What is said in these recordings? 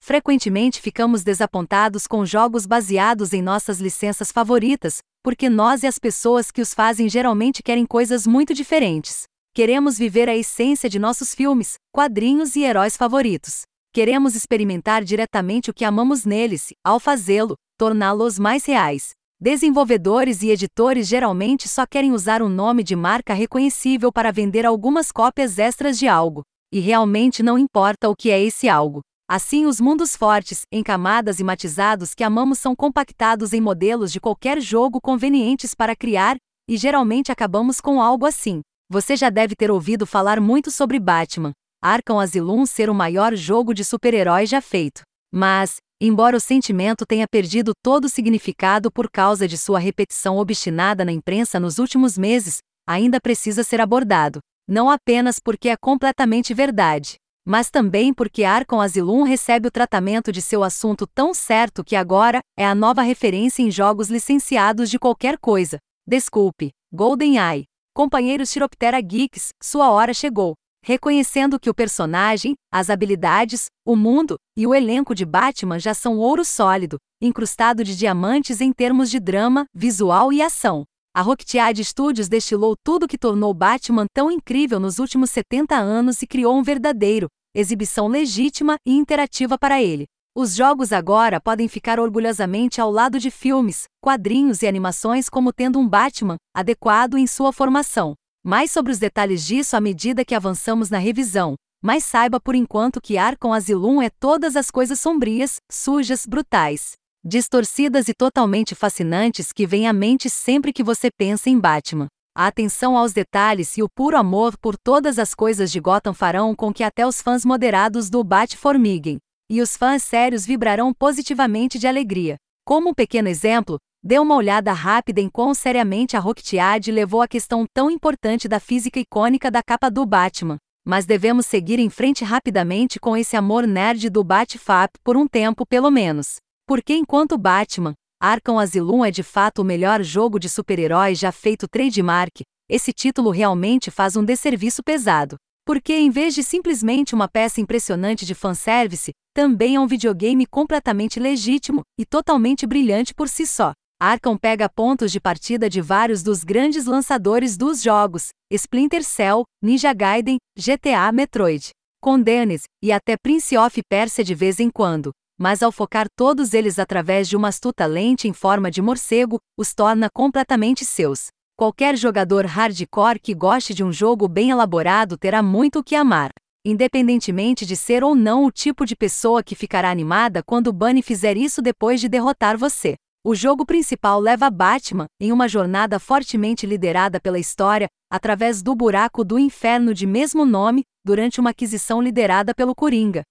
Frequentemente ficamos desapontados com jogos baseados em nossas licenças favoritas, porque nós e as pessoas que os fazem geralmente querem coisas muito diferentes. Queremos viver a essência de nossos filmes, quadrinhos e heróis favoritos. Queremos experimentar diretamente o que amamos neles, ao fazê-lo, torná-los mais reais. Desenvolvedores e editores geralmente só querem usar um nome de marca reconhecível para vender algumas cópias extras de algo. E realmente não importa o que é esse algo. Assim, os mundos fortes, em camadas e matizados que amamos são compactados em modelos de qualquer jogo convenientes para criar, e geralmente acabamos com algo assim. Você já deve ter ouvido falar muito sobre Batman, Arkham Asylum ser o maior jogo de super-heróis já feito. Mas, embora o sentimento tenha perdido todo o significado por causa de sua repetição obstinada na imprensa nos últimos meses, ainda precisa ser abordado. Não apenas porque é completamente verdade, mas também porque Arkham Asylum recebe o tratamento de seu assunto tão certo que agora é a nova referência em jogos licenciados de qualquer coisa. Desculpe, GoldenEye. Companheiros Chiroptera Geeks, sua hora chegou. Reconhecendo que o personagem, as habilidades, o mundo e o elenco de Batman já são ouro sólido, incrustado de diamantes em termos de drama, visual e ação. A Rocktiad Studios destilou tudo que tornou Batman tão incrível nos últimos 70 anos e criou um verdadeiro, exibição legítima e interativa para ele. Os jogos agora podem ficar orgulhosamente ao lado de filmes, quadrinhos e animações como tendo um Batman adequado em sua formação. Mais sobre os detalhes disso à medida que avançamos na revisão, mas saiba por enquanto que Arkham Asylum é todas as coisas sombrias, sujas, brutais, distorcidas e totalmente fascinantes que vêm à mente sempre que você pensa em Batman. A atenção aos detalhes e o puro amor por todas as coisas de Gotham farão com que até os fãs moderados do Bat formiguem, e os fãs sérios vibrarão positivamente de alegria. Como um pequeno exemplo, dê uma olhada rápida em quão seriamente a Rocktiad levou a questão tão importante da física icônica da capa do Batman. Mas devemos seguir em frente rapidamente com esse amor nerd do Batfap por um tempo pelo menos. Porque enquanto Batman, Arkham Asylum é de fato o melhor jogo de super-heróis já feito trademark, esse título realmente faz um desserviço pesado. Porque em vez de simplesmente uma peça impressionante de fanservice, também é um videogame completamente legítimo e totalmente brilhante por si só. Arkham pega pontos de partida de vários dos grandes lançadores dos jogos, Splinter Cell, Ninja Gaiden, GTA Metroid, Condenes e até Prince of Persia de vez em quando, mas ao focar todos eles através de uma astuta lente em forma de morcego, os torna completamente seus. Qualquer jogador hardcore que goste de um jogo bem elaborado terá muito o que amar, independentemente de ser ou não o tipo de pessoa que ficará animada quando Bunny fizer isso depois de derrotar você. O jogo principal leva Batman, em uma jornada fortemente liderada pela história, através do buraco do inferno de mesmo nome, durante uma aquisição liderada pelo Coringa,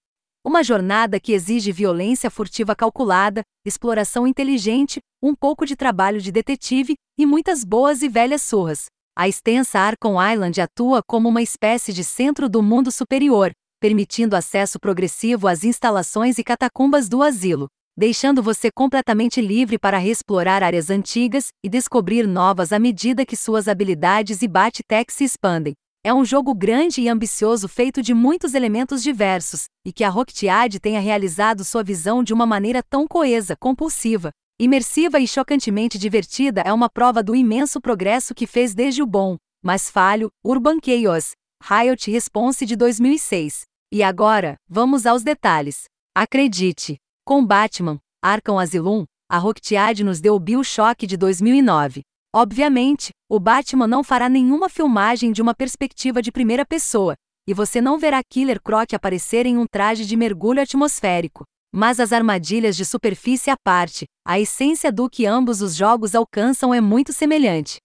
uma jornada que exige violência furtiva calculada, exploração inteligente, um pouco de trabalho de detetive e muitas boas e velhas surras. A extensa Arkham Island atua como uma espécie de centro do mundo superior, permitindo acesso progressivo às instalações e catacumbas do asilo, deixando você completamente livre para reexplorar áreas antigas e descobrir novas à medida que suas habilidades e bate-tech se expandem. É um jogo grande e ambicioso feito de muitos elementos diversos, e que a Rocktiad tenha realizado sua visão de uma maneira tão coesa, compulsiva, imersiva e chocantemente divertida é uma prova do imenso progresso que fez desde o bom, mas falho, Urban Chaos, Riot Response de 2006. E agora, vamos aos detalhes. Acredite, com Batman, Arkham Asylum, a Rocktiad nos deu o BioShock de 2009. Obviamente, o Batman não fará nenhuma filmagem de uma perspectiva de primeira pessoa, e você não verá Killer Croc aparecer em um traje de mergulho atmosférico. Mas as armadilhas de superfície à parte, a essência do que ambos os jogos alcançam é muito semelhante.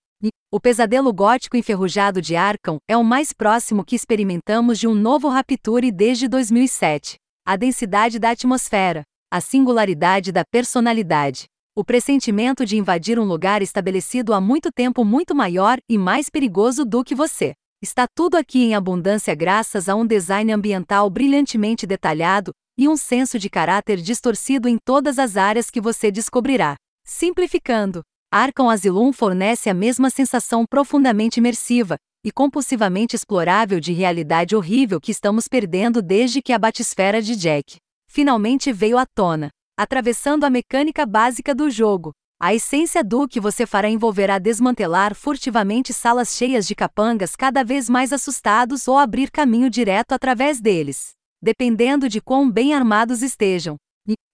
O pesadelo gótico enferrujado de Arkham é o mais próximo que experimentamos de um novo Rapture desde 2007. A densidade da atmosfera, a singularidade da personalidade, o pressentimento de invadir um lugar estabelecido há muito tempo muito maior e mais perigoso do que você. Está tudo aqui em abundância graças a um design ambiental brilhantemente detalhado e um senso de caráter distorcido em todas as áreas que você descobrirá. Simplificando, Arkham Asylum fornece a mesma sensação profundamente imersiva e compulsivamente explorável de realidade horrível que estamos perdendo desde que a batisfera de Jack finalmente veio à tona, atravessando a mecânica básica do jogo. A essência do que você fará envolverá desmantelar furtivamente salas cheias de capangas cada vez mais assustados ou abrir caminho direto através deles, dependendo de quão bem armados estejam.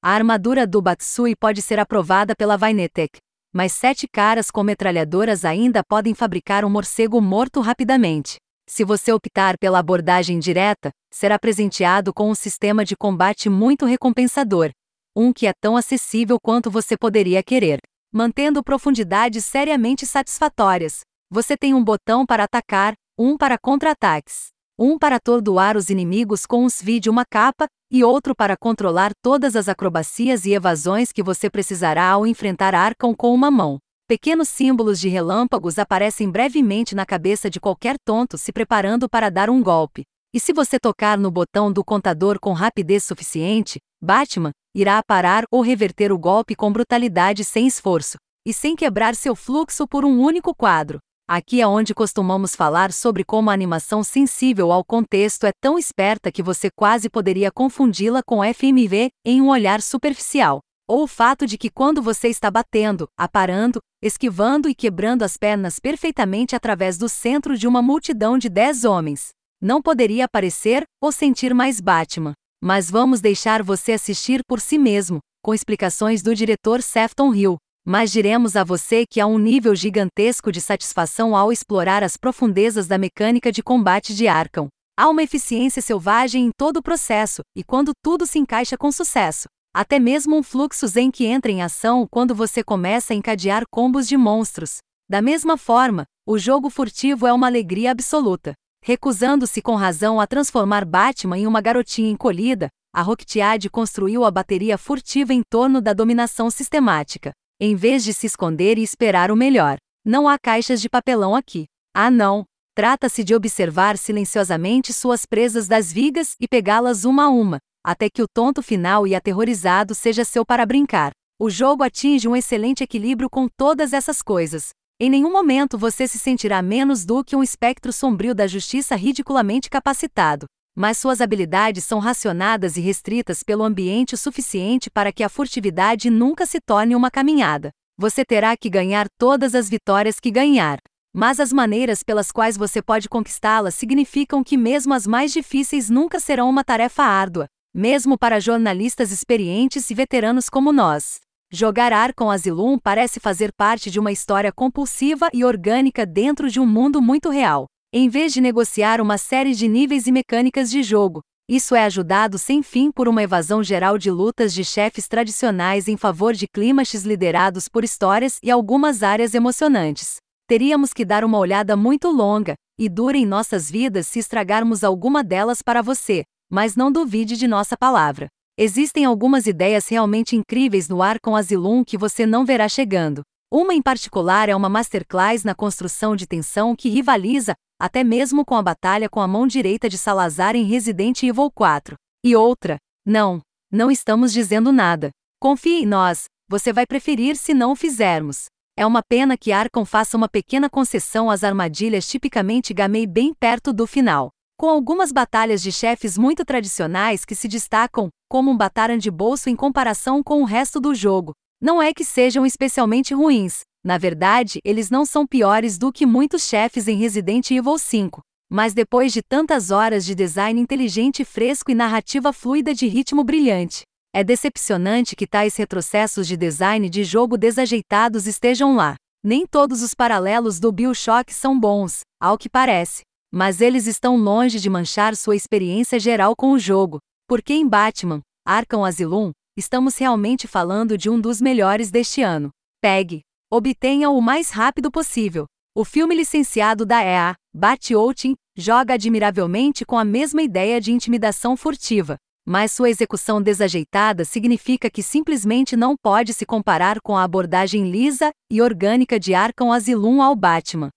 A armadura do Batsui pode ser aprovada pela Vainetech, mas sete caras com metralhadoras ainda podem fabricar um morcego morto rapidamente. Se você optar pela abordagem direta, será presenteado com um sistema de combate muito recompensador, um que é tão acessível quanto você poderia querer, mantendo profundidades seriamente satisfatórias. Você tem um botão para atacar, um para contra-ataques, um para atordoar os inimigos com um SVI de uma capa, e outro para controlar todas as acrobacias e evasões que você precisará ao enfrentar Arkham com uma mão. Pequenos símbolos de relâmpagos aparecem brevemente na cabeça de qualquer tonto se preparando para dar um golpe. E se você tocar no botão do contador com rapidez suficiente, Batman irá parar ou reverter o golpe com brutalidade sem esforço, e sem quebrar seu fluxo por um único quadro. Aqui é onde costumamos falar sobre como a animação sensível ao contexto é tão esperta que você quase poderia confundi-la com FMV em um olhar superficial. Ou o fato de que quando você está batendo, aparando, esquivando e quebrando as pernas perfeitamente através do centro de uma multidão de dez homens, não poderia parecer ou sentir mais Batman. Mas vamos deixar você assistir por si mesmo, com explicações do diretor Sefton Hill, mas diremos a você que há um nível gigantesco de satisfação ao explorar as profundezas da mecânica de combate de Arkham. Há uma eficiência selvagem em todo o processo, e quando tudo se encaixa com sucesso, até mesmo um fluxo zen que entra em ação quando você começa a encadear combos de monstros. Da mesma forma, o jogo furtivo é uma alegria absoluta. Recusando-se com razão a transformar Batman em uma garotinha encolhida, a Rocktiad construiu a bateria furtiva em torno da dominação sistemática. Em vez de se esconder e esperar o melhor. Não há caixas de papelão aqui. Ah, não. Trata-se de observar silenciosamente suas presas das vigas e pegá-las uma a uma, até que o tonto final e aterrorizado seja seu para brincar. O jogo atinge um excelente equilíbrio com todas essas coisas. Em nenhum momento você se sentirá menos do que um espectro sombrio da justiça ridiculamente capacitado mas suas habilidades são racionadas e restritas pelo ambiente o suficiente para que a furtividade nunca se torne uma caminhada. Você terá que ganhar todas as vitórias que ganhar. Mas as maneiras pelas quais você pode conquistá-las significam que mesmo as mais difíceis nunca serão uma tarefa árdua, mesmo para jornalistas experientes e veteranos como nós. Jogar Arkham Asylum parece fazer parte de uma história compulsiva e orgânica dentro de um mundo muito real. Em vez de negociar uma série de níveis e mecânicas de jogo, isso é ajudado sem fim por uma evasão geral de lutas de chefes tradicionais em favor de clímaxes liderados por histórias e algumas áreas emocionantes. Teríamos que dar uma olhada muito longa e dura em nossas vidas se estragarmos alguma delas para você, mas não duvide de nossa palavra. Existem algumas ideias realmente incríveis no Arkham Asylum que você não verá chegando. Uma em particular é uma masterclass na construção de tensão que rivaliza até mesmo com a batalha com a mão direita de Salazar em Resident Evil 4. E outra, não, não estamos dizendo nada. Confie em nós, você vai preferir se não o fizermos. É uma pena que Arkham faça uma pequena concessão às armadilhas tipicamente gamei bem perto do final. Com algumas batalhas de chefes muito tradicionais que se destacam, como um Bataran de bolso em comparação com o resto do jogo. Não é que sejam especialmente ruins, na verdade, eles não são piores do que muitos chefes em Resident Evil 5. Mas depois de tantas horas de design inteligente fresco e narrativa fluida de ritmo brilhante, é decepcionante que tais retrocessos de design de jogo desajeitados estejam lá. Nem todos os paralelos do BioShock são bons, ao que parece. Mas eles estão longe de manchar sua experiência geral com o jogo, porque em Batman, Arkham Asylum, estamos realmente falando de um dos melhores deste ano. Pegue, Obtenha o mais rápido possível. O filme licenciado da EA, Bat Outing, joga admiravelmente com a mesma ideia de intimidação furtiva, mas sua execução desajeitada significa que simplesmente não pode se comparar com a abordagem lisa e orgânica de Arkham Asylum ao Batman.